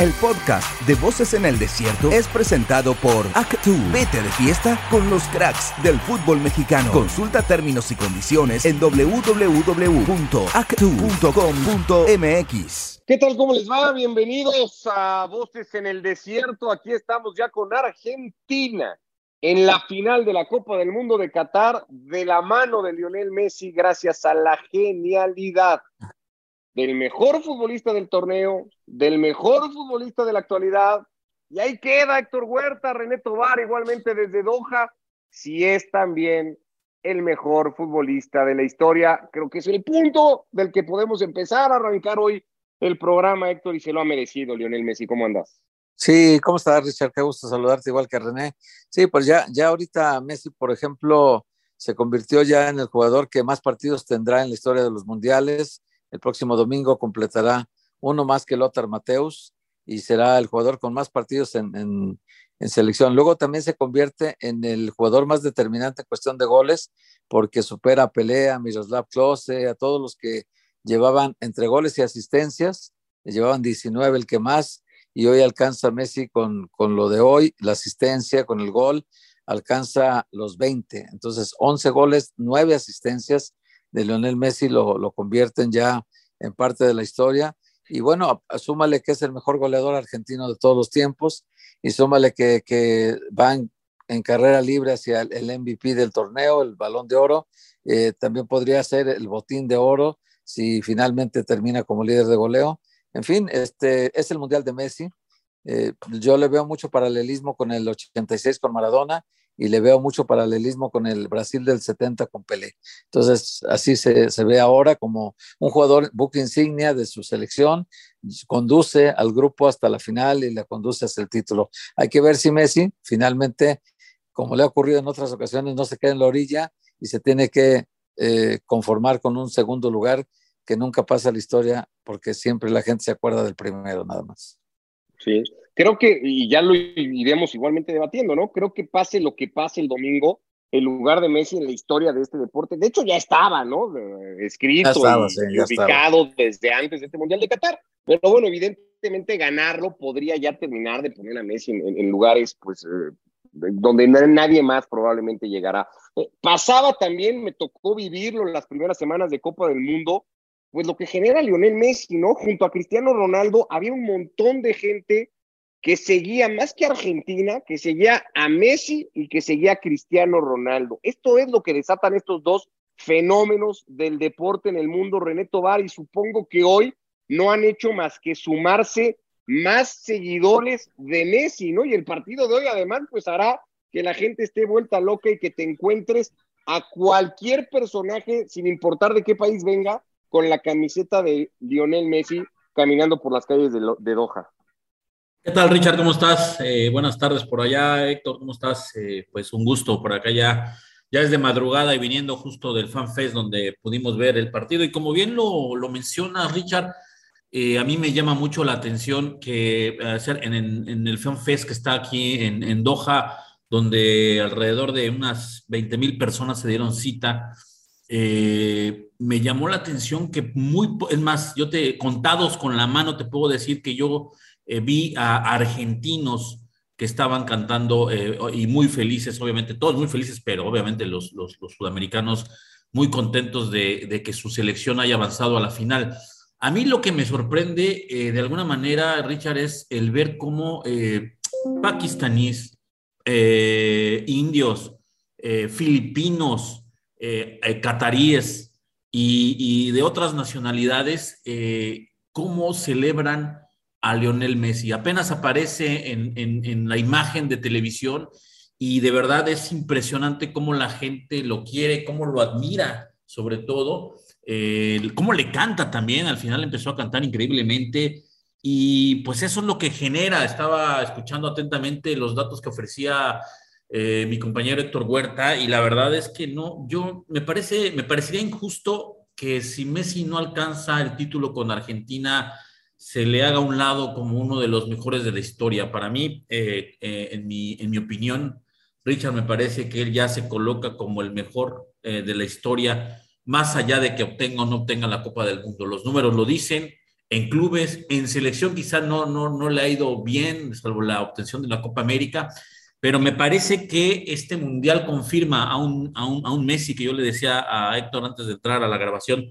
El podcast de Voces en el Desierto es presentado por Actu. Vete de fiesta con los cracks del fútbol mexicano. Consulta términos y condiciones en www.actu.com.mx. ¿Qué tal? ¿Cómo les va? Bienvenidos a Voces en el Desierto. Aquí estamos ya con Argentina en la final de la Copa del Mundo de Qatar de la mano de Lionel Messi gracias a la genialidad del mejor futbolista del torneo, del mejor futbolista de la actualidad. Y ahí queda Héctor Huerta, René Tobar, igualmente desde Doha, si es también el mejor futbolista de la historia. Creo que es el punto del que podemos empezar a arrancar hoy el programa, Héctor, y se lo ha merecido, Lionel Messi. ¿Cómo andas? Sí, ¿cómo estás, Richard? Qué gusto saludarte igual que René. Sí, pues ya, ya ahorita Messi, por ejemplo, se convirtió ya en el jugador que más partidos tendrá en la historia de los mundiales el próximo domingo completará uno más que Lothar Mateus y será el jugador con más partidos en, selección. Luego también se convierte en el jugador más determinante en cuestión de goles porque supera a Pelea, a Miroslav Klose, a todos los que llevaban entre goles y asistencias, llevaban 19 el que más y hoy alcanza Messi con, con lo de hoy, la asistencia, con el gol, alcanza los 20. Entonces, 11 goles, 9 asistencias de Lionel Messi lo, lo convierten ya en parte de la historia. Y bueno, súmale que es el mejor goleador argentino de todos los tiempos y súmale que, que van en carrera libre hacia el, MVP del torneo, el balón de oro. Eh, también podría ser el botín de oro si finalmente termina como líder de goleo. En fin, este es el Mundial de Messi. Eh, yo le veo mucho paralelismo con el 86 con Maradona y le veo mucho paralelismo con el Brasil del 70 con Pelé. Entonces, así se, se ve ahora como un jugador book insignia de su selección, conduce al grupo hasta la final y le conduce hasta el título. Hay que ver si Messi finalmente, como le ha ocurrido en otras ocasiones, no se queda en la orilla y se tiene que eh, conformar con un segundo lugar que nunca pasa la historia porque siempre la gente se acuerda del primero nada más. Sí, creo que, y ya lo iremos igualmente debatiendo, ¿no? Creo que pase lo que pase el domingo, el lugar de Messi en la historia de este deporte, de hecho ya estaba, ¿no? Escrito y ubicado desde antes de este Mundial de Qatar. Pero bueno, evidentemente ganarlo podría ya terminar de poner a Messi en, lugares, pues, eh, donde nadie más probablemente llegará. Eh, pasaba también, me tocó vivirlo en las primeras semanas de Copa del Mundo, pues lo que genera Lionel Messi, ¿no? Junto a Cristiano Ronaldo había un montón de gente que seguía más que Argentina, que seguía a Messi y que seguía a Cristiano Ronaldo. Esto es lo que desatan estos dos fenómenos del deporte en el mundo, René Tobar, y supongo que hoy no han hecho más que sumarse más seguidores de Messi, ¿no? Y el partido de hoy además pues hará que la gente esté vuelta loca y que te encuentres a cualquier personaje, sin importar de qué país venga, con la camiseta de Lionel Messi caminando por las calles de, Doha. ¿Qué tal, Richard? ¿Cómo estás? Eh, buenas tardes por allá, Héctor, ¿cómo estás? Eh, pues un gusto por acá ya, ya es de madrugada y viniendo justo del FanFest donde pudimos ver el partido. Y como bien lo, lo menciona Richard, eh, a mí me llama mucho la atención que en, en, en el FanFest que está aquí en, en Doha, donde alrededor de unas 20 mil personas se dieron cita me llamó la atención que muy, es más, yo te, contados con la mano, te puedo decir que yo eh, vi a argentinos que estaban cantando eh, y muy felices, obviamente, todos muy felices, pero obviamente los, sudamericanos muy contentos de, que su selección haya avanzado a la final. A mí lo que me sorprende de alguna manera, Richard, es el ver cómo pakistaníes, indios, filipinos, eh, eh, cataríes y, de otras nacionalidades, eh, cómo celebran a Lionel Messi. Apenas aparece en, la imagen de televisión y de verdad es impresionante cómo la gente lo quiere, cómo lo admira, sobre todo, cómo le canta también. Al final empezó a cantar increíblemente. Y pues eso es lo que genera. Estaba escuchando atentamente los datos que ofrecía eh, mi compañero Héctor Huerta, y la verdad es que no, yo me parece, me parecería injusto que si Messi no alcanza el título con Argentina, se le haga a un lado como uno de los mejores de la historia. Para mí, eh, eh, en, mi, en mi opinión, Richard me parece que él ya se coloca como el mejor de la historia, más allá de que obtenga o no obtenga la Copa del Mundo. Los números lo dicen, en clubes, en selección quizá no, no, no le ha ido bien, salvo la obtención de la Copa América, pero me parece que este mundial confirma a un, a un, a un Messi que yo le decía a Héctor antes de entrar a la grabación,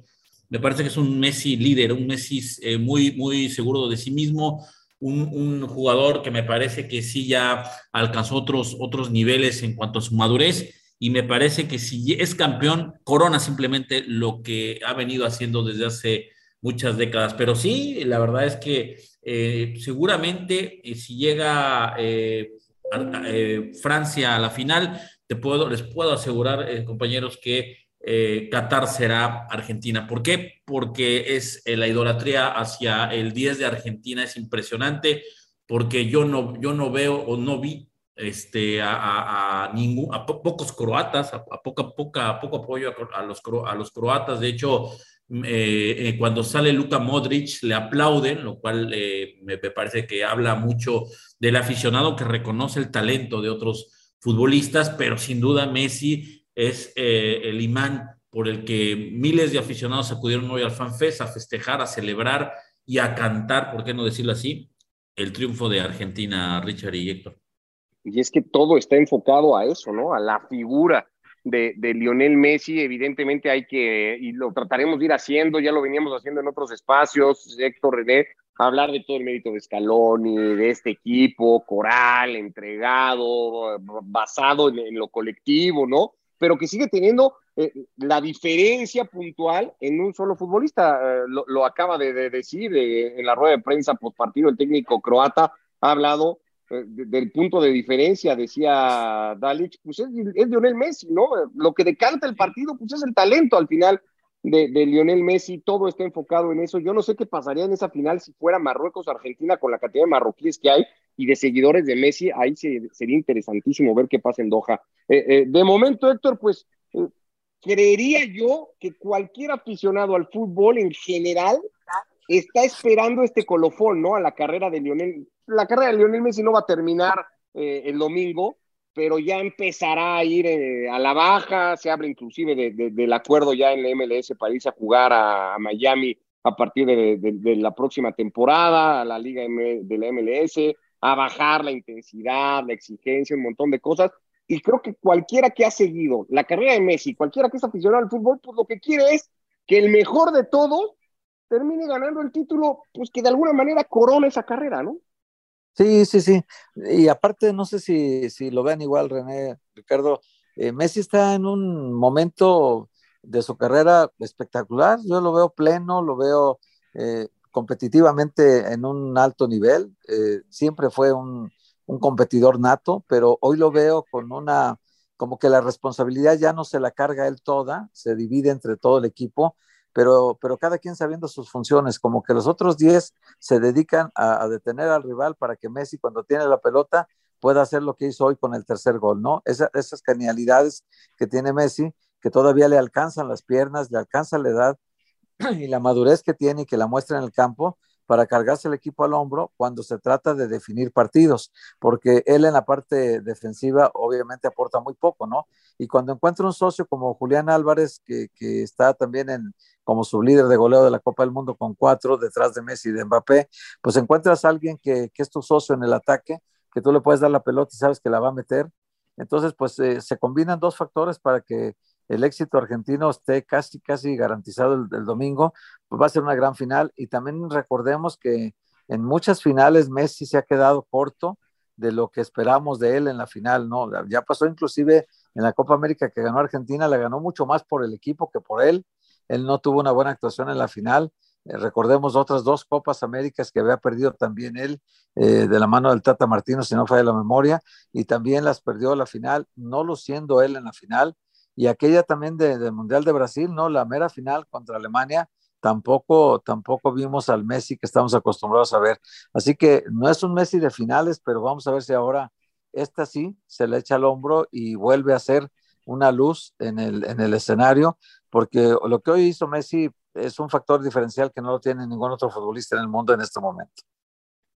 me parece que es un Messi líder, un Messi eh, muy, muy seguro de sí mismo, un, un, jugador que me parece que sí ya alcanzó otros, otros niveles en cuanto a su madurez y me parece que si es campeón, corona simplemente lo que ha venido haciendo desde hace muchas décadas. Pero sí, la verdad es que eh, seguramente eh, si llega eh, eh, Francia a la final, te puedo, les puedo asegurar, compañeros, que eh, Qatar será Argentina. ¿Por qué? Porque es la idolatría hacia el 10 de Argentina es impresionante, porque yo no, yo no veo o no vi este, a, a, ningún, a pocos croatas, a, poca, poca, poco apoyo a, los, a los croatas. De hecho, eh, cuando sale Luka Modric le aplauden, lo cual eh, me, parece que habla mucho del aficionado que reconoce el talento de otros futbolistas, pero sin duda Messi es eh, el imán por el que miles de aficionados acudieron hoy al FanFest a festejar, a celebrar y a cantar, ¿por qué no decirlo así? El triunfo de Argentina, Richard y Héctor. Y es que todo está enfocado a eso, ¿no? A la figura de, de, Lionel Messi, evidentemente hay que, y lo trataremos de ir haciendo, ya lo veníamos haciendo en otros espacios, Héctor René, hablar de todo el mérito de Scaloni, de este equipo, coral, entregado, basado en, en lo colectivo, ¿no? Pero que sigue teniendo eh, la diferencia puntual en un solo futbolista. Eh, lo, lo, acaba de, de decir eh, en la rueda de prensa post partido el técnico croata ha hablado del punto de diferencia, decía Dalic, pues es, es, Lionel Messi, ¿no? Lo que decanta el partido, pues es el talento al final de, de, Lionel Messi, todo está enfocado en eso. Yo no sé qué pasaría en esa final si fuera Marruecos-Argentina con la cantidad de marroquíes que hay y de seguidores de Messi, ahí se, sería interesantísimo ver qué pasa en Doha. Eh, eh, de momento, Héctor, pues eh, creería yo que cualquier aficionado al fútbol en general está esperando este colofón, ¿no? A la carrera de Lionel. La carrera de Lionel Messi no va a terminar el domingo, pero ya empezará a ir a la baja, se habla inclusive de, de, del acuerdo ya en la MLS para irse a jugar a, Miami a partir de, de, la próxima temporada, a la liga de la MLS, a bajar la intensidad, la exigencia, un montón de cosas. Y creo que cualquiera que ha seguido la carrera de Messi, cualquiera que es aficionado al fútbol, pues lo que quiere es que el mejor de todos termine ganando el título, pues que de alguna manera corona esa carrera, ¿no? Sí, sí, sí. Y aparte, no sé si, si lo vean igual, René, Ricardo, eh, Messi está en un momento de su carrera espectacular. Yo lo veo pleno, lo veo eh, competitivamente en un alto nivel. Eh, siempre fue un, un, competidor nato, pero hoy lo veo con una, como que la responsabilidad ya no se la carga él toda, se divide entre todo el equipo pero, pero cada quien sabiendo sus funciones, como que los otros 10 se dedican a, detener al rival para que Messi cuando tiene la pelota pueda hacer lo que hizo hoy con el tercer gol, ¿no? Esa, esas genialidades que tiene Messi, que todavía le alcanzan las piernas, le alcanza la edad y la madurez que tiene y que la muestra en el campo, para cargarse el equipo al hombro cuando se trata de definir partidos, porque él en la parte defensiva obviamente aporta muy poco, ¿no? Y cuando encuentra un socio como Julián Álvarez, que, que está también en, como su líder de goleo de la Copa del Mundo con cuatro detrás de Messi y de Mbappé, pues encuentras a alguien que, que es tu socio en el ataque, que tú le puedes dar la pelota y sabes que la va a meter. Entonces, pues eh, se combinan dos factores para que el éxito argentino esté casi, casi garantizado el, domingo, pues va a ser una gran final. Y también recordemos que en muchas finales Messi se ha quedado corto de lo que esperamos de él en la final, ¿no? Ya pasó inclusive en la Copa América que ganó Argentina, la ganó mucho más por el equipo que por él. Él no tuvo una buena actuación en la final. Eh, recordemos otras dos Copas Américas que había perdido también él eh, de la mano del Tata Martino, si no falla la memoria, y también las perdió la final, no luciendo él en la final y aquella también del de Mundial de Brasil, ¿no? La mera final contra Alemania, tampoco, tampoco vimos al Messi que estamos acostumbrados a ver. Así que no es un Messi de finales, pero vamos a ver si ahora esta sí se le echa al hombro y vuelve a ser una luz en el, en el escenario, porque lo que hoy hizo Messi es un factor diferencial que no lo tiene ningún otro futbolista en el mundo en este momento.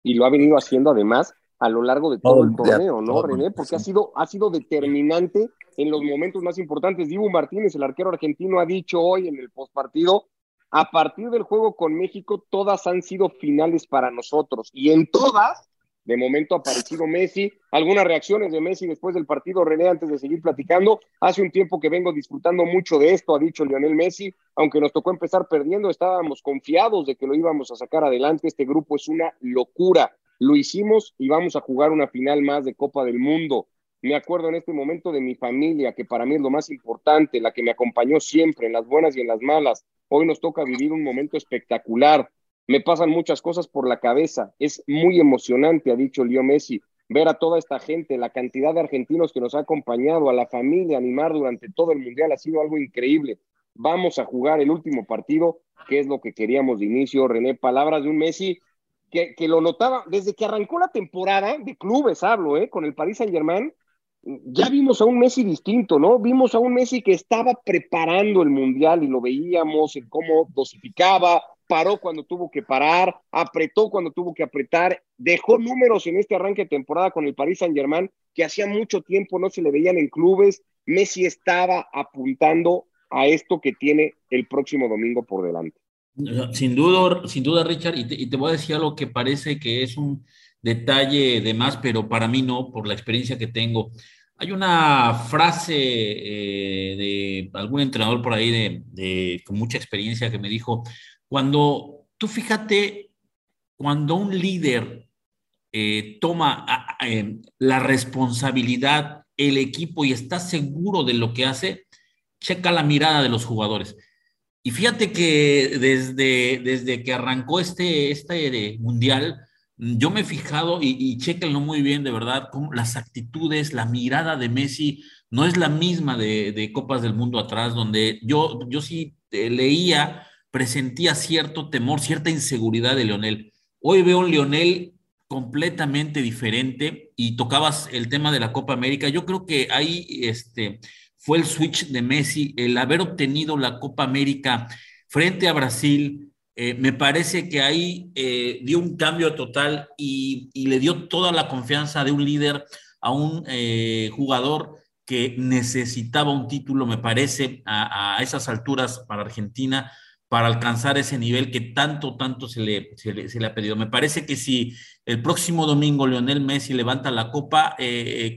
Y lo ha venido haciendo además a lo largo de todo oh, el torneo, ¿no, René? Porque sí. ha, sido, ha sido determinante en los momentos más importantes. Dibu Martínez, el arquero argentino, ha dicho hoy en el postpartido a partir del juego con México, todas han sido finales para nosotros y en todas, de momento ha aparecido Messi. Algunas reacciones de Messi después del partido, René, antes de seguir platicando. Hace un tiempo que vengo disfrutando mucho de esto, ha dicho Lionel Messi. Aunque nos tocó empezar perdiendo, estábamos confiados de que lo íbamos a sacar adelante. Este grupo es una locura. Lo hicimos y vamos a jugar una final más de Copa del Mundo. Me acuerdo en este momento de mi familia, que para mí es lo más importante, la que me acompañó siempre en las buenas y en las malas. Hoy nos toca vivir un momento espectacular. Me pasan muchas cosas por la cabeza. Es muy emocionante, ha dicho Leo Messi, ver a toda esta gente, la cantidad de argentinos que nos ha acompañado, a la familia, animar durante todo el Mundial, ha sido algo increíble. Vamos a jugar el último partido, que es lo que queríamos de inicio. René, palabras de un Messi que, lo notaba desde que arrancó la temporada de clubes, hablo, ¿eh? con el Paris Saint Germain ya vimos a un Messi distinto, ¿no? Vimos a un Messi que estaba preparando el Mundial y lo veíamos en cómo dosificaba, paró cuando tuvo que parar, apretó cuando tuvo que apretar, dejó números en este arranque de temporada con el Paris Saint-Germain que hacía mucho tiempo no se le veían en clubes. Messi estaba apuntando a esto que tiene el próximo domingo por delante. Sin duda, sin duda, Richard, y te, voy a decir algo que parece que es un detalle de más, pero para mí no, por la experiencia que tengo. Hay una frase eh, de algún entrenador por ahí de, con mucha experiencia que me dijo, cuando tú fíjate, cuando un líder eh, toma eh, la responsabilidad, el equipo y está seguro de lo que hace, checa la mirada de los jugadores. Y fíjate que desde, desde que arrancó este, este mundial, yo me he fijado y, y chéquenlo muy bien, de verdad, cómo las actitudes, la mirada de Messi no es la misma de, Copas del Mundo atrás, donde yo, yo sí leía, presentía cierto temor, cierta inseguridad de Leonel. Hoy veo un Leonel completamente diferente y tocabas el tema de la Copa América. Yo creo que ahí este, fue el switch de Messi, el haber obtenido la Copa América frente a Brasil, eh, me parece que ahí eh, dio un cambio total y, le dio toda la confianza de un líder a un eh, jugador que necesitaba un título, me parece, a, esas alturas para Argentina, para alcanzar ese nivel que tanto, tanto se le, se le, ha pedido. Me parece que si el próximo domingo Lionel Messi levanta la copa,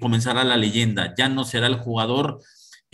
comenzará la leyenda. Ya no será el jugador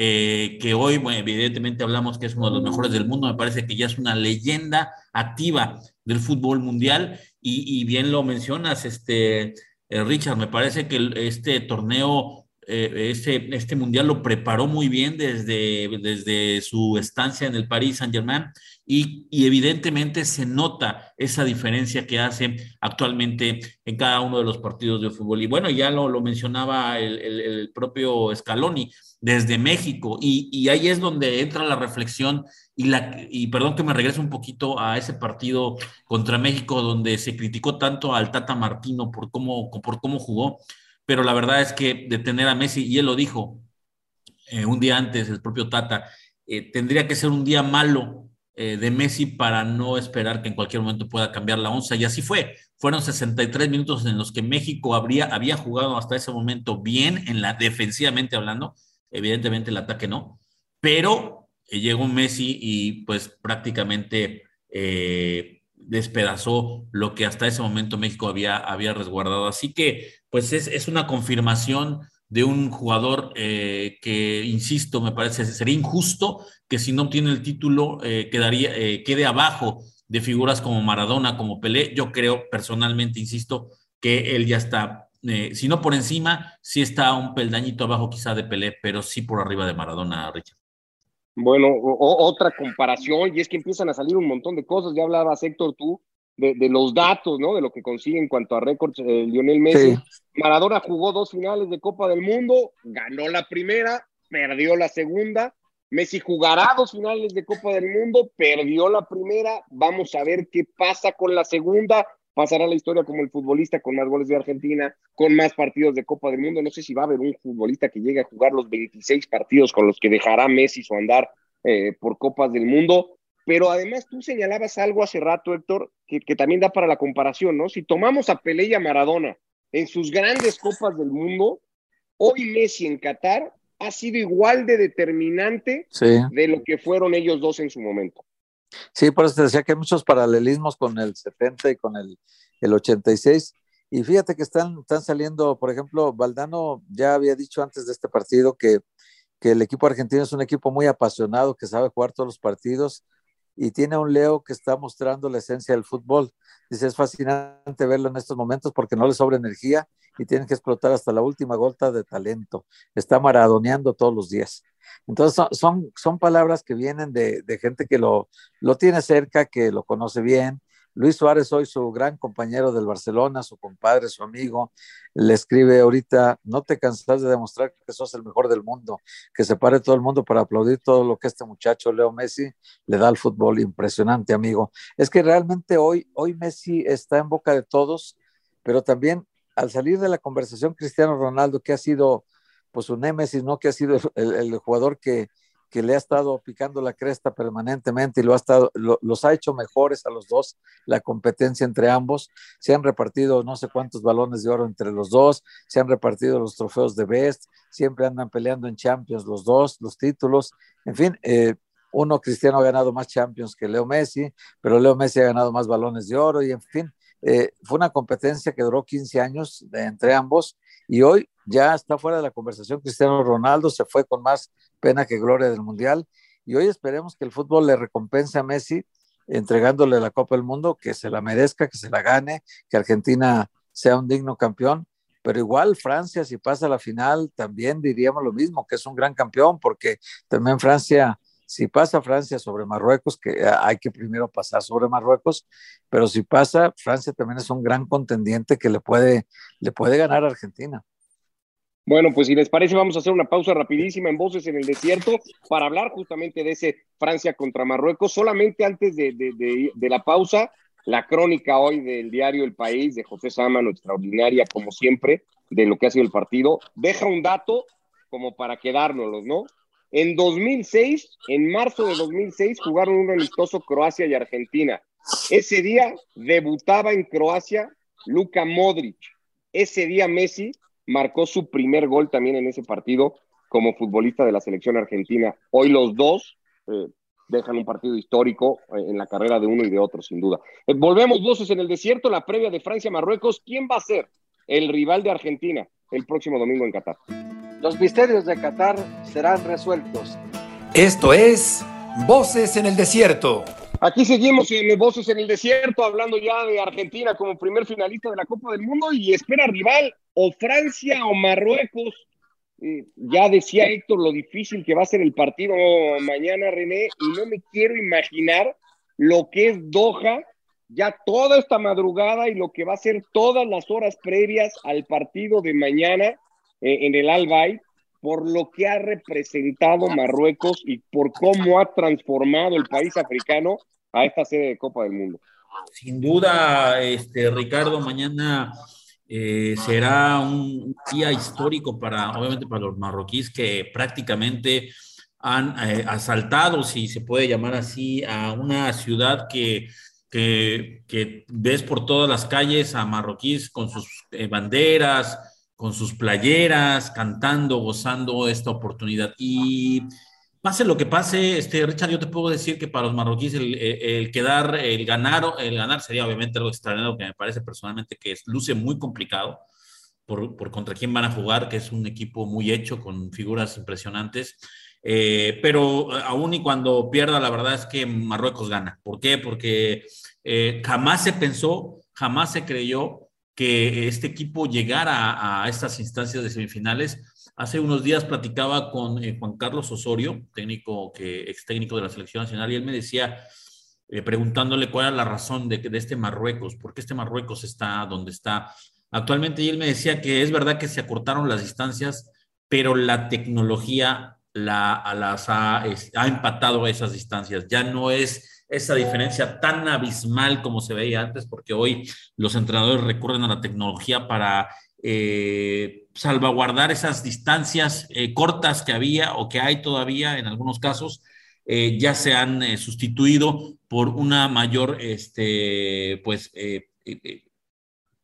eh, que hoy, evidentemente hablamos que es uno de los mejores del mundo, me parece que ya es una leyenda activa del fútbol mundial. Y, bien lo mencionas, este, eh, Richard, me parece que este torneo, eh, este, este mundial lo preparó muy bien desde, desde su estancia en el Paris Saint Germain y, evidentemente se nota esa diferencia que hace actualmente en cada uno de los partidos de fútbol. Y bueno, ya lo, lo mencionaba el, el propio Scaloni desde México. Y, ahí es donde entra la reflexión y, la, y perdón que me regrese un poquito a ese partido contra México donde se criticó tanto al Tata Martino por cómo, por cómo jugó, pero la verdad es que detener a Messi, y él lo dijo eh, un día antes, el propio Tata, eh, tendría que ser un día malo eh, de Messi para no esperar que en cualquier momento pueda cambiar la onza. Y así fue. Fueron 63 minutos en los que México habría, había jugado hasta ese momento bien, en la defensivamente hablando, evidentemente el ataque no, pero eh, llegó Messi y pues prácticamente eh, despedazó lo que hasta ese momento México había, había resguardado. Así que pues es, una confirmación de un jugador eh, que, insisto, me parece sería injusto que si no obtiene el título quedaría, quede abajo de figuras como Maradona, como Pelé. Yo creo personalmente, insisto, que él ya está eh, si no por encima, sí está un peldañito abajo quizá de Pelé, pero sí por arriba de Maradona, Richard. Bueno, otra comparación, y es que empiezan a salir un montón de cosas, ya hablabas Héctor tú, de, los datos, ¿no? De lo que consigue en cuanto a récords eh, Lionel Messi. Maradona jugó dos finales de Copa del Mundo, ganó la primera, perdió la segunda. Messi jugará dos finales de Copa del Mundo, perdió la primera. Vamos a ver qué pasa con la segunda pasará la historia como el futbolista con más goles de Argentina, con más partidos de Copa del Mundo. No sé si va a haber un futbolista que llegue a jugar los 26 partidos con los que dejará Messi su andar eh, por Copas del Mundo. Pero además tú señalabas algo hace rato, Héctor, que, que, también da para la comparación, ¿no? Si tomamos a Pelé y a Maradona en sus grandes Copas del Mundo, hoy Messi en Qatar ha sido igual de determinante de lo que fueron ellos dos en su momento. Sí, por eso te decía que hay muchos paralelismos con el 70 y con el, el 86. Y fíjate que están, están saliendo, por ejemplo, Valdano ya había dicho antes de este partido que, que el equipo argentino es un equipo muy apasionado, que sabe jugar todos los partidos y tiene un Leo que está mostrando la esencia del fútbol. Dice, es fascinante verlo en estos momentos porque no le sobra energía y tienen que explotar hasta la última gota de talento. Está maradoneando todos los días. Entonces son, son, palabras que vienen de, de gente que lo, lo, tiene cerca, que lo conoce bien. Luis Suárez, hoy su gran compañero del Barcelona, su compadre, su amigo, le escribe ahorita, no te cansas de demostrar que sos el mejor del mundo, que se pare todo el mundo para aplaudir todo lo que este muchacho Leo Messi le da al fútbol. Impresionante, amigo. Es que realmente hoy, hoy Messi está en boca de todos, pero también al salir de la conversación Cristiano Ronaldo, que ha sido pues un némesis, ¿no? Que ha sido el, jugador que, que, le ha estado picando la cresta permanentemente y lo ha estado, los ha hecho mejores a los dos, la competencia entre ambos. Se han repartido no sé cuántos balones de oro entre los dos, se han repartido los trofeos de Best, siempre andan peleando en Champions los dos, los títulos. En fin, eh, uno, Cristiano ha ganado más Champions que Leo Messi, pero Leo Messi ha ganado más balones de oro y en fin, eh, fue una competencia que duró 15 años entre ambos y hoy ya está fuera de la conversación. Cristiano Ronaldo se fue con más pena que gloria del Mundial y hoy esperemos que el fútbol le recompense a Messi entregándole la Copa del Mundo, que se la merezca, que se la gane, que Argentina sea un digno campeón. Pero igual Francia, si pasa a la final, también diríamos lo mismo, que es un gran campeón, porque también Francia si pasa Francia sobre Marruecos, que hay que primero pasar sobre Marruecos, pero si pasa, Francia también es un gran contendiente que le puede, le puede ganar a Argentina. Bueno, pues si les parece, vamos a hacer una pausa rapidísima en Voces en el Desierto para hablar justamente de ese Francia contra Marruecos. Solamente antes de, de, la pausa, la crónica hoy del diario El País de José Sámano, extraordinaria como siempre, de lo que ha sido el partido, deja un dato como para quedárnoslos, ¿no? En 2006, en marzo de 2006, jugaron un amistoso Croacia y Argentina. Ese día debutaba en Croacia Luka Modric. Ese día Messi marcó su primer gol también en ese partido como futbolista de la selección argentina. Hoy los dos eh, dejan un partido histórico eh, en la carrera de uno y de otro, sin duda. Eh, volvemos voces en el desierto, la previa de Francia-Marruecos. ¿Quién va a ser el rival de Argentina el próximo domingo en Qatar? Los misterios de Qatar serán resueltos. Esto es Voces en el Desierto. Aquí seguimos en Voces en el Desierto, hablando ya de Argentina como primer finalista de la Copa del Mundo y espera rival o Francia o Marruecos. Eh, ya decía Héctor lo difícil que va a ser el partido mañana, René, y no me quiero imaginar lo que es Doha ya toda esta madrugada y lo que va a ser todas las horas previas al partido de mañana eh, en el Al por lo que ha representado Marruecos y por cómo ha transformado el país africano a esta sede de Copa del Mundo. Sin duda, este, Ricardo, mañana eh, será un día histórico para, obviamente, para los marroquíes que prácticamente han eh, asaltado, si se puede llamar así, a una ciudad que, que, que ves por todas las calles a marroquíes con sus banderas, con sus playeras, cantando, gozando esta oportunidad. Y pase lo que pase, este, Richard, yo te puedo decir que para los marroquíes el, quedar, el ganar, el ganar sería obviamente algo extraordinario que me parece personalmente que luce muy complicado por, por, contra quién van a jugar, que es un equipo muy hecho con figuras impresionantes. Eh, pero aún y cuando pierda, la verdad es que Marruecos gana. ¿Por qué? Porque eh, jamás se pensó, jamás se creyó que este equipo llegara a, estas instancias de semifinales. Hace unos días platicaba con eh, Juan Carlos Osorio, técnico que, ex técnico de la selección nacional, y él me decía, eh, preguntándole cuál era la razón de, de este Marruecos, por qué este Marruecos está donde está actualmente, y él me decía que es verdad que se acortaron las distancias, pero la tecnología la, las ha, ha empatado esas distancias. Ya no es esa diferencia tan abismal como se veía antes, porque hoy los entrenadores recurren a la tecnología para eh, salvaguardar esas distancias eh, cortas que había o que hay todavía en algunos casos, eh, ya se han sustituido por una mayor este, pues,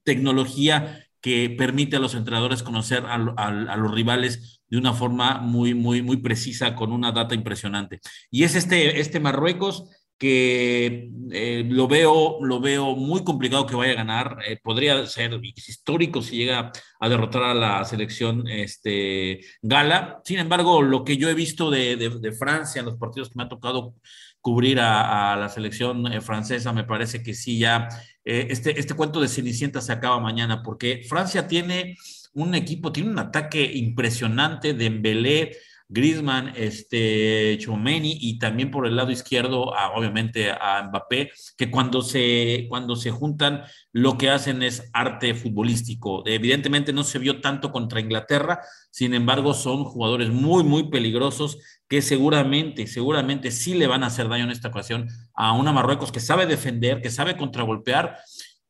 tecnología que permite a los entrenadores conocer a, a, los rivales de una forma muy, muy, muy precisa, con una data impresionante. Y es este, este Marruecos que eh, lo, veo, lo veo muy complicado que vaya a ganar. Eh, podría ser histórico si llega a derrotar a la selección este, gala. Sin embargo, lo que yo he visto de, de, Francia en los partidos que me ha tocado cubrir a, la selección eh, francesa, me parece que sí, ya este, este cuento de Cenicienta se acaba mañana, porque Francia tiene un equipo, tiene un ataque impresionante de Embelé Griezmann, este, y también por el lado izquierdo, obviamente a Mbappé, que cuando se, cuando se juntan lo que hacen es arte futbolístico. Evidentemente no se vio tanto contra Inglaterra, sin embargo son jugadores muy, muy peligrosos que seguramente, seguramente sí le van a hacer daño en esta ocasión a una Marruecos que sabe defender, que sabe contragolpear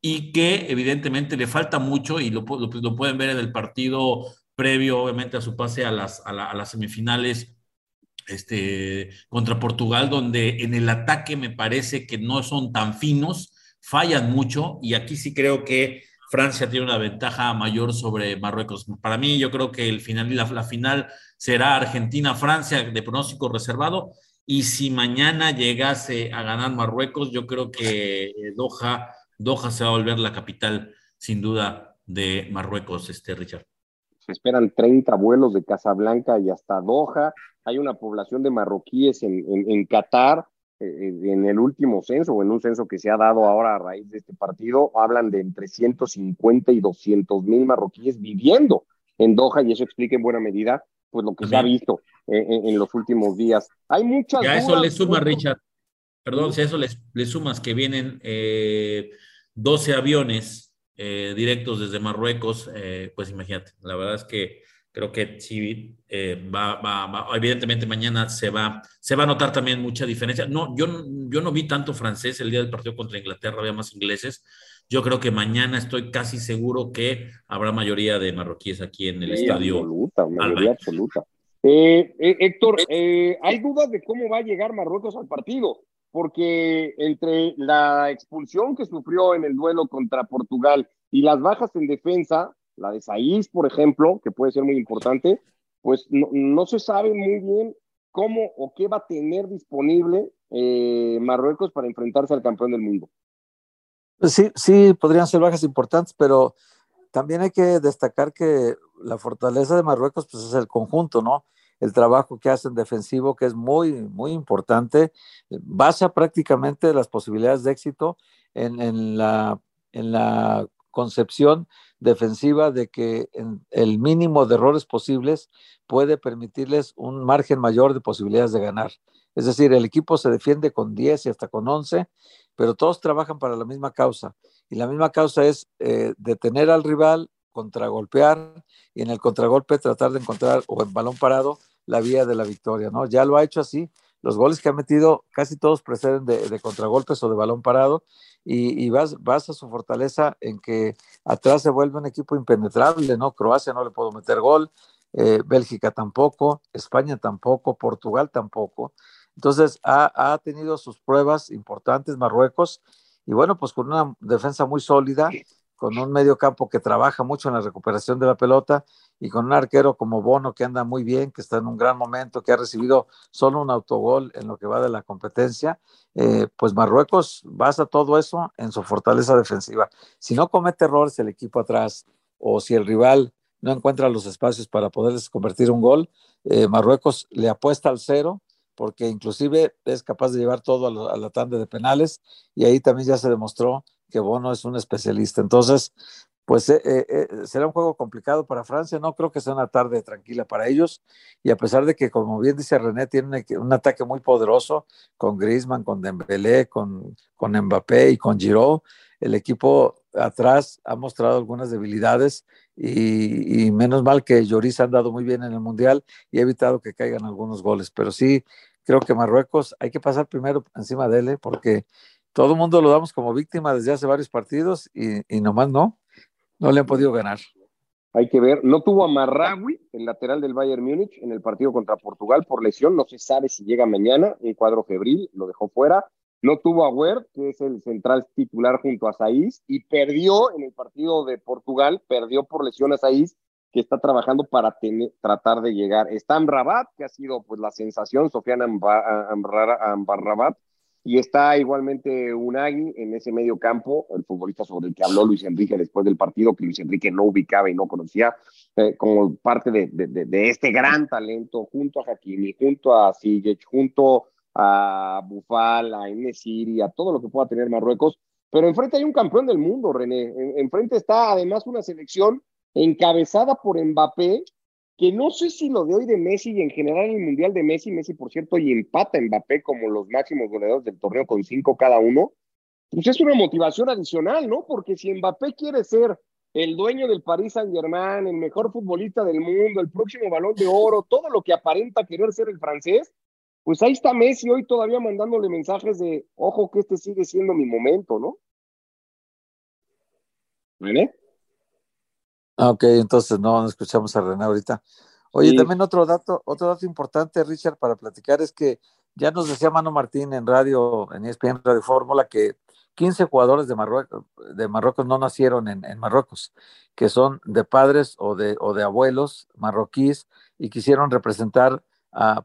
y que evidentemente le falta mucho y lo, lo pueden ver en el partido previo obviamente a su pase a las, a, las semifinales este, contra Portugal, donde en el ataque me parece que no son tan finos, fallan mucho y aquí sí creo que Francia tiene una ventaja mayor sobre Marruecos. Para mí yo creo que el final, la, la final será Argentina-Francia de pronóstico reservado y si mañana llegase a ganar Marruecos, yo creo que Doha, Doha se va a volver la capital sin duda de Marruecos, este Richard se esperan 30 vuelos de Casablanca y hasta Doha. Hay una población de marroquíes en, en, Qatar. Eh, eh, en el último censo o en un censo que se ha dado ahora a raíz de este partido, hablan de entre 150 y 200 mil marroquíes viviendo en Doha y eso explica en buena medida pues lo que se ha visto eh, en, los últimos días. Hay muchas. Y a eso le suma, Richard, perdón, si a eso le, sumas que vienen 12 aviones eh, directos desde Marruecos, eh, pues imagínate, la verdad es que creo que sí eh, va, va, evidentemente mañana se va, se va a notar también mucha diferencia. No, yo, yo no vi tanto francés el día del partido contra Inglaterra, había más ingleses. Yo creo que mañana estoy casi seguro que habrá mayoría de marroquíes aquí en el estadio. Absoluta, mayoría absoluta. Héctor, ¿hay dudas de cómo va a llegar Marruecos al partido? Porque entre la expulsión que sufrió en el duelo contra Portugal y las bajas en defensa, la de Saiz, por ejemplo, que puede ser muy importante, pues no, se sabe muy bien cómo o qué va a tener disponible eh, Marruecos para enfrentarse al campeón del mundo. Pues sí, sí, podrían ser bajas importantes, pero también hay que destacar que la fortaleza de Marruecos pues es el conjunto, ¿no? El trabajo que hacen defensivo, que es muy, muy importante, basa prácticamente las posibilidades de éxito en, la, en la concepción defensiva de que el mínimo de errores posibles puede permitirles un margen mayor de posibilidades de ganar. Es decir, el equipo se defiende con 10 y hasta con 11, pero todos trabajan para la misma causa. Y la misma causa es eh, detener al rival, contragolpear y en el contragolpe tratar de encontrar o en balón parado la vía de la victoria, ¿no? Ya lo ha hecho así. Los goles que ha metido casi todos preceden de, contragolpes o de balón parado y, y vas, a su fortaleza en que atrás se vuelve un equipo impenetrable, ¿no? Croacia no le puedo meter gol, eh, Bélgica tampoco, España tampoco, Portugal tampoco. Entonces ha, ha tenido sus pruebas importantes Marruecos y bueno, pues con una defensa muy sólida con un medio campo que trabaja mucho en la recuperación de la pelota y con un arquero como Bono que anda muy bien, que está en un gran momento, que ha recibido solo un autogol en lo que va de la competencia, eh, pues Marruecos basa todo eso en su fortaleza defensiva. Si no comete errores el equipo atrás o si el rival no encuentra los espacios para poderles convertir un gol, eh, Marruecos le apuesta al cero porque inclusive es capaz de llevar todo a, a la tanda de penales y ahí también ya se demostró que Bono es un especialista. Entonces, pues eh, eh, eh, será un juego complicado para Francia. No creo que sea una tarde tranquila para ellos. Y a pesar de que, como bien dice René, tiene un, ataque muy poderoso con Griezmann, con Dembélé, con, con Mbappé y con Giroud, el equipo atrás ha mostrado algunas debilidades y, menos mal que Lloris ha andado muy bien en el Mundial y ha evitado que caigan algunos goles. Pero sí, creo que Marruecos hay que pasar primero encima de él porque todo el mundo lo damos como víctima desde hace varios partidos y, y nomás no, no le han podido ganar. Hay que ver, no tuvo a Marraui, el lateral del Bayern Múnich, en el partido contra Portugal por lesión, no se sabe si llega mañana, un cuadro febril, lo dejó fuera. No tuvo a Wert, que es el central titular junto a Saiz, y perdió en el partido de Portugal, perdió por lesión a Saiz, que está trabajando para tratar de llegar. Está Rabat, que ha sido pues la sensación, Sofiana Ambarrabat, y está igualmente Unagi en ese medio campo, el futbolista sobre el que habló Luis Enrique después del partido, que Luis Enrique no ubicaba y no conocía, eh, como parte de, de, este gran talento, junto a Hakimi, junto a Sijic, junto a Bufal, a Enesiri, a todo lo que pueda tener Marruecos. Pero enfrente hay un campeón del mundo, René. enfrente está además una selección encabezada por Mbappé, que no sé si lo de hoy de Messi y en general el Mundial de Messi, Messi por cierto, y empata Mbappé como los máximos goleadores del torneo con cinco cada uno, pues es una motivación adicional, ¿no? Porque si Mbappé quiere ser el dueño del Paris Saint Germain, el mejor futbolista del mundo, el próximo balón de oro, todo lo que aparenta querer ser el francés, pues ahí está Messi hoy todavía mandándole mensajes de, ojo que este sigue siendo mi momento, ¿no? ¿Vale? Ah, ok, entonces no, no escuchamos a René ahorita. Oye, también otro dato, otro dato importante, Richard, para platicar es que ya nos decía Mano Martín en radio, en ESPN Radio Fórmula, que 15 jugadores de Marruecos, de Marruecos no nacieron en, Marruecos, que son de padres o de, o de abuelos marroquíes y quisieron representar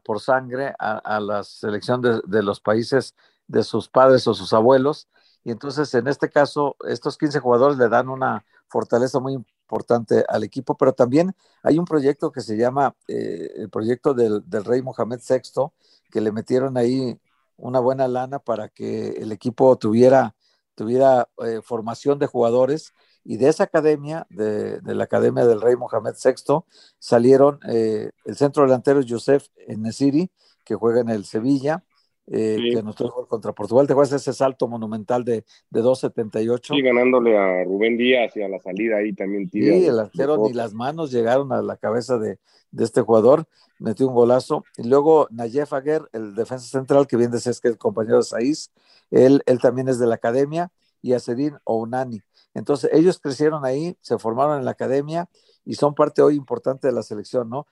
por sangre a, la selección de, de, los países de sus padres o sus abuelos. Y entonces, en este caso, estos 15 jugadores le dan una fortaleza muy importante al equipo, pero también hay un proyecto que se llama eh, el proyecto del, rey Mohamed VI, que le metieron ahí una buena lana para que el equipo tuviera, tuviera eh, formación de jugadores. Y de esa academia, de, la academia del rey Mohamed VI, salieron eh, el centro delantero Joseph Nesiri, que juega en el Sevilla, eh, que nos trajo contra Portugal. ¿Te acuerdas ese salto monumental de, de 2.78? Sí, ganándole a Rubén Díaz y a la salida ahí también. Sí, el arquero ni las manos llegaron a la cabeza de, de, este jugador, metió un golazo. Y luego Nayef Aguer, el defensa central, que bien decías que es compañero de Saiz, él, él también es de la academia, y a Sedin Ounani. Entonces, ellos crecieron ahí, se formaron en la academia y son parte hoy importante de la selección, ¿no?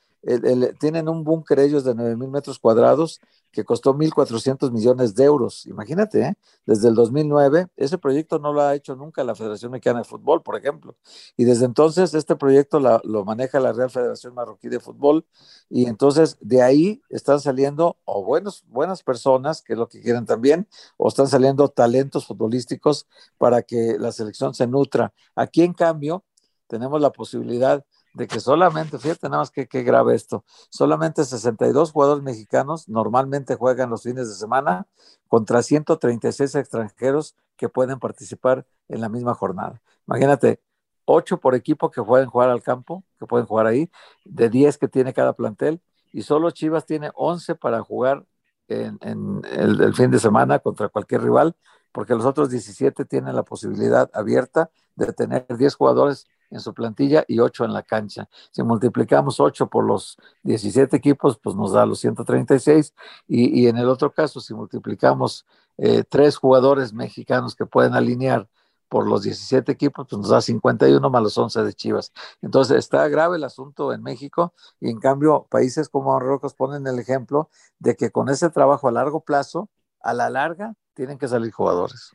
tienen un búnker ellos de 9 mil metros cuadrados que costó 1.400 millones de euros. Imagínate, ¿eh? desde el 2009, ese proyecto no lo ha hecho nunca la Federación Mexicana de Fútbol, por ejemplo. Y desde entonces este proyecto lo maneja la Real Federación Marroquí de Fútbol. Y entonces de ahí están saliendo o buenos, buenas personas, que es lo que quieren también, o están saliendo talentos futbolísticos para que la selección se nutra. Aquí, en cambio, tenemos la posibilidad de que solamente, fíjate nada más que, que grave esto, solamente 62 jugadores mexicanos normalmente juegan los fines de semana contra 136 extranjeros que pueden participar en la misma jornada. Imagínate, 8 por equipo que pueden jugar al campo, que pueden jugar ahí, de 10 que tiene cada plantel, y solo Chivas tiene 11 para jugar en, el, fin de semana contra cualquier rival, porque los otros 17 tienen la posibilidad abierta de tener 10 jugadores en su plantilla y 8 en la cancha. Si multiplicamos 8 por los 17 equipos, pues nos da los 136. Y, y en el otro caso, si multiplicamos eh, tres jugadores mexicanos que pueden alinear por los 17 equipos, pues nos da 51 más los 11 de Chivas. Entonces está grave el asunto en México y en cambio países como Marruecos ponen el ejemplo de que con ese trabajo a largo plazo, a la larga, tienen que salir jugadores.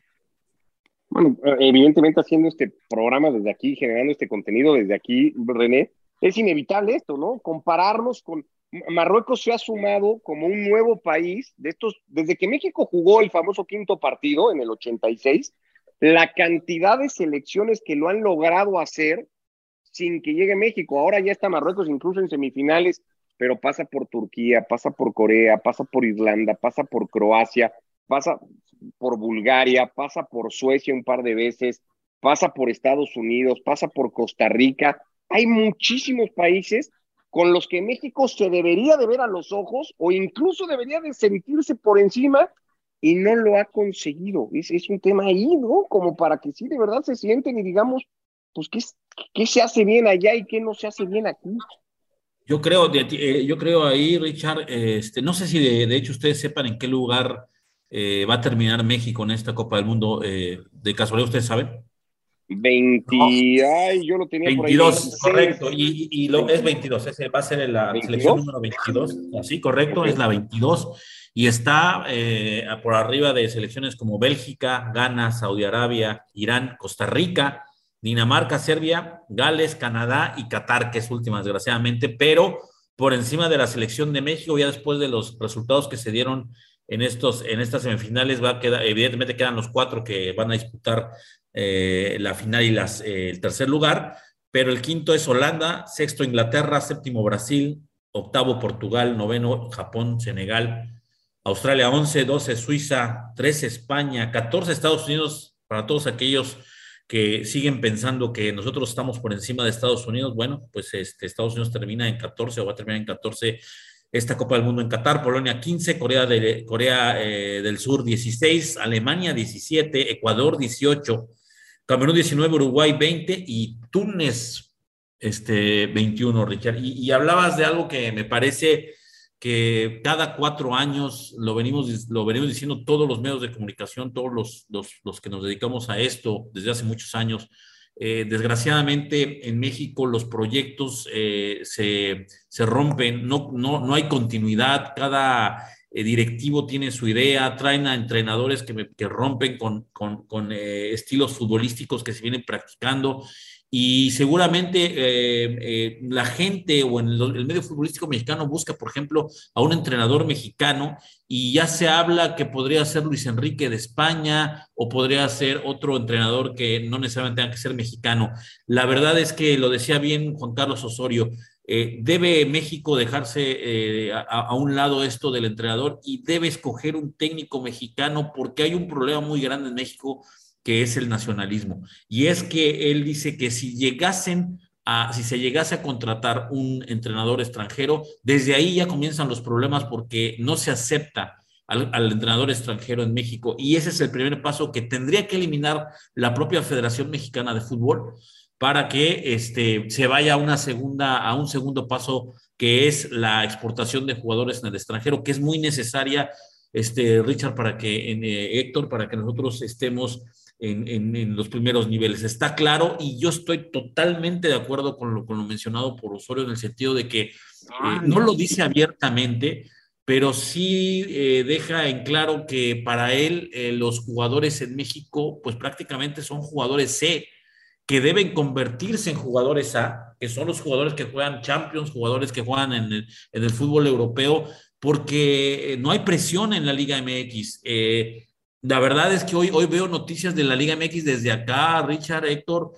Bueno, evidentemente haciendo este programa desde aquí, generando este contenido desde aquí, René, es inevitable esto, ¿no? Compararnos con Marruecos se ha sumado como un nuevo país de estos, desde que México jugó el famoso quinto partido en el 86, la cantidad de selecciones que lo han logrado hacer sin que llegue México. Ahora ya está Marruecos incluso en semifinales, pero pasa por Turquía, pasa por Corea, pasa por Irlanda, pasa por Croacia, pasa por Bulgaria, pasa por Suecia un par de veces, pasa por Estados Unidos, pasa por Costa Rica. Hay muchísimos países con los que México se debería de ver a los ojos o incluso debería de sentirse por encima y no lo ha conseguido. Es, un tema ahí, ¿no? Como para que sí de verdad se sienten y digamos, pues, ¿qué, qué se hace bien allá y qué no se hace bien aquí? Yo creo, eh, yo creo ahí, Richard, este, no sé si de, de hecho ustedes sepan en qué lugar eh, va a terminar México en esta Copa del Mundo? Eh, ¿De casualidad ustedes saben? 20, ay, yo lo tenía 22, correcto, y, y, lo, es 22, ese va a ser la selección número 22, así, correcto, es la 22, y está eh, por arriba de selecciones como Bélgica, Ghana, Saudi Arabia, Irán, Costa Rica, Dinamarca, Serbia, Gales, Canadá y Qatar, que es última, desgraciadamente, pero por encima de la selección de México, ya después de los resultados que se dieron en, estos, en estas semifinales. Va a quedar, evidentemente quedan los cuatro que van a disputar eh, la final y las, eh, el tercer lugar, pero el quinto es Holanda, sexto Inglaterra, séptimo Brasil, octavo Portugal, noveno Japón, Senegal, Australia 11, 12 Suiza, 13 España, 14 Estados Unidos, para todos aquellos que siguen pensando que nosotros estamos por encima de Estados Unidos, bueno, pues este, Estados Unidos termina en 14 o va a terminar en 14 esta Copa del Mundo en Qatar, Polonia 15, Corea, eh, del Sur 16, Alemania 17, Ecuador 18, Camerún 19, Uruguay 20 y Túnez este, 21, Richard. Y, y hablabas de algo que me parece que cada cuatro años lo venimos, lo venimos diciendo todos los medios de comunicación, todos los, los, los que nos dedicamos a esto desde hace muchos años. Eh, desgraciadamente en México los proyectos eh, se, se, rompen, no, no, no, hay continuidad, cada eh, directivo tiene su idea, traen a entrenadores que, que rompen con, con estilos futbolísticos que se vienen practicando y seguramente eh, eh, la gente o en el, medio futbolístico mexicano busca, por ejemplo, a un entrenador mexicano y ya se habla que podría ser Luis Enrique de España o podría ser otro entrenador que no necesariamente tenga que ser mexicano. La verdad es que lo decía bien Juan Carlos Osorio. Eh, debe México dejarse a, a, un lado esto del entrenador y debe escoger un técnico mexicano porque hay un problema muy grande en México que es el nacionalismo. Y es que él dice que si llegasen a, si se llegase a contratar un entrenador extranjero, desde ahí ya comienzan los problemas porque no se acepta al, entrenador extranjero en México. Y ese es el primer paso que tendría que eliminar la propia Federación Mexicana de Fútbol para que este, se vaya a una segunda, a un segundo paso que es la exportación de jugadores en el extranjero, que es muy necesaria, este, Richard, para que, en, eh, Héctor, para que nosotros estemos en, los primeros niveles. Está claro y yo estoy totalmente de acuerdo con lo, con lo mencionado por Osorio en el sentido de que eh, no lo dice abiertamente, pero sí eh, deja en claro que para él eh, los jugadores en México pues prácticamente son jugadores C que deben convertirse en jugadores A, que son los jugadores que juegan Champions, jugadores que juegan en el, en el fútbol europeo, porque no hay presión en la Liga MX. Eh, la verdad es que hoy, hoy veo noticias de la Liga MX desde acá, Richard, Héctor,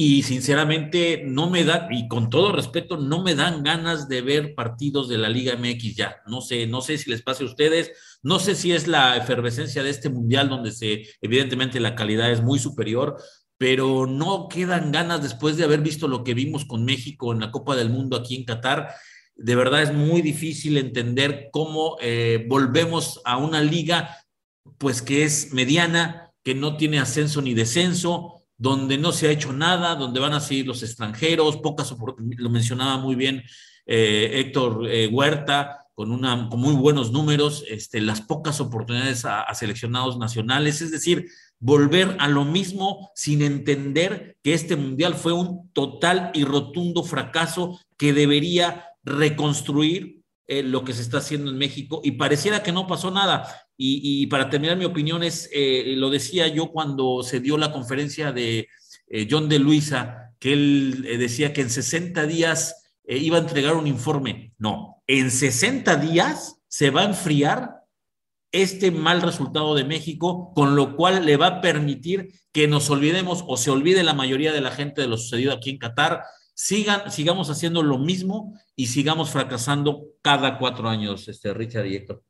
y sinceramente no me da, y con todo respeto, no me dan ganas de ver partidos de la Liga MX ya. No sé, no sé si les pase a ustedes, no sé si es la efervescencia de este mundial donde se, evidentemente la calidad es muy superior, pero no quedan ganas después de haber visto lo que vimos con México en la Copa del Mundo aquí en Qatar. De verdad es muy difícil entender cómo eh, volvemos a una liga pues que es mediana, que no tiene ascenso ni descenso, donde no se ha hecho nada, donde van a seguir los extranjeros, pocas lo mencionaba muy bien eh, Héctor eh, Huerta, con, una, con muy buenos números, este, las pocas oportunidades a seleccionados nacionales, es decir, volver a lo mismo sin entender que este mundial fue un total y rotundo fracaso que debería reconstruir eh, lo que se está haciendo en México y pareciera que no pasó nada. Y, para terminar mi opinión es, eh, lo decía yo cuando se dio la conferencia de eh, John de Luisa, que él decía que en 60 días iba a entregar un informe. No, en 60 días se va a enfriar este mal resultado de México, con lo cual le va a permitir que nos olvidemos o se olvide la mayoría de la gente de lo sucedido aquí en Qatar, sigan, sigamos haciendo lo mismo y sigamos fracasando cada cuatro años, este Richard y Héctor.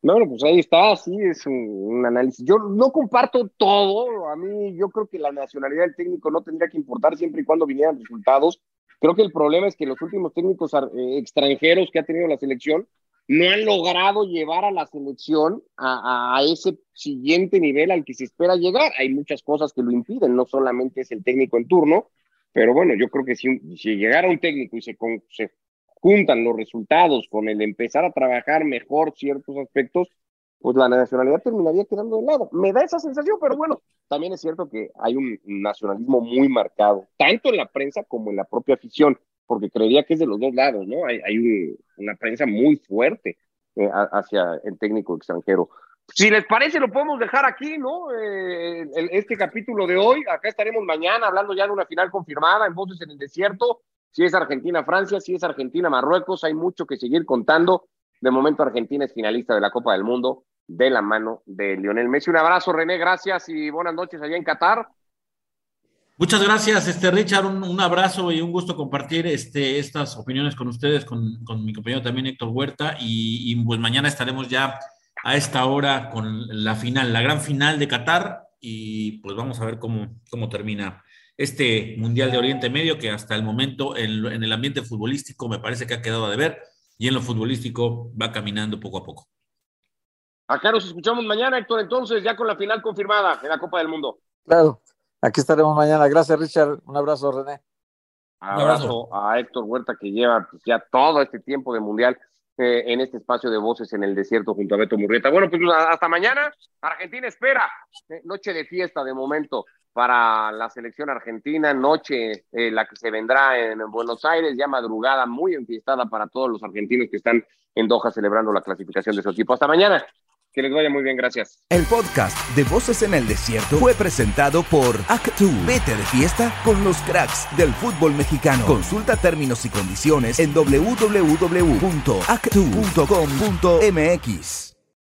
Bueno, pues ahí está, sí, es un, análisis. Yo no comparto todo, a mí yo creo que la nacionalidad del técnico no tendría que importar siempre y cuando vinieran resultados. Creo que el problema es que los últimos técnicos eh, extranjeros que ha tenido la selección no han logrado llevar a la selección a, a, ese siguiente nivel al que se espera llegar. Hay muchas cosas que lo impiden, no solamente es el técnico en turno, pero bueno, yo creo que si, llegara un técnico y se, se juntan los resultados con el empezar a trabajar mejor ciertos aspectos, pues la nacionalidad terminaría quedando de lado. Me da esa sensación, pero bueno, también es cierto que hay un nacionalismo muy marcado, tanto en la prensa como en la propia afición, porque creería que es de los dos lados, ¿no? Hay, hay una prensa muy fuerte eh, hacia el técnico extranjero. Si les parece, lo podemos dejar aquí, ¿no? Eh, este capítulo de hoy, acá estaremos mañana hablando ya de una final confirmada en Voces en el Desierto si es Argentina-Francia, si es Argentina-Marruecos, hay mucho que seguir contando De momento Argentina es finalista de la Copa del Mundo de la mano de Lionel Messi. Un abrazo, René, gracias y buenas noches allá en Qatar. Muchas gracias, este Richard, un, abrazo y un gusto compartir este, estas opiniones con ustedes, con, mi compañero también Héctor Huerta, y, y, pues mañana estaremos ya a esta hora con la final, la gran final de Qatar, y pues vamos a ver cómo, cómo termina este Mundial de Oriente Medio, que hasta el momento en, en el ambiente futbolístico me parece que ha quedado de ver, y en lo futbolístico va caminando poco a poco. Acá nos escuchamos mañana, Héctor, entonces, ya con la final confirmada en la Copa del Mundo. Claro, aquí estaremos mañana. Gracias, Richard. Un abrazo, René. Un abrazo a Héctor Huerta, que lleva pues, ya todo este tiempo de Mundial eh, en este espacio de voces en el desierto junto a Beto Murrieta. Bueno, pues hasta mañana. Argentina espera. Eh, noche de fiesta de momento para la selección argentina, noche eh, la que se vendrá en Buenos Aires, ya madrugada muy enfiestada para todos los argentinos que están en Doha celebrando la clasificación de su equipo. Hasta mañana. Que les vaya muy bien, gracias. El podcast de Voces en el Desierto fue presentado por Actu. Vete de fiesta con los cracks del fútbol mexicano. Consulta términos y condiciones en www.actu.com.mx.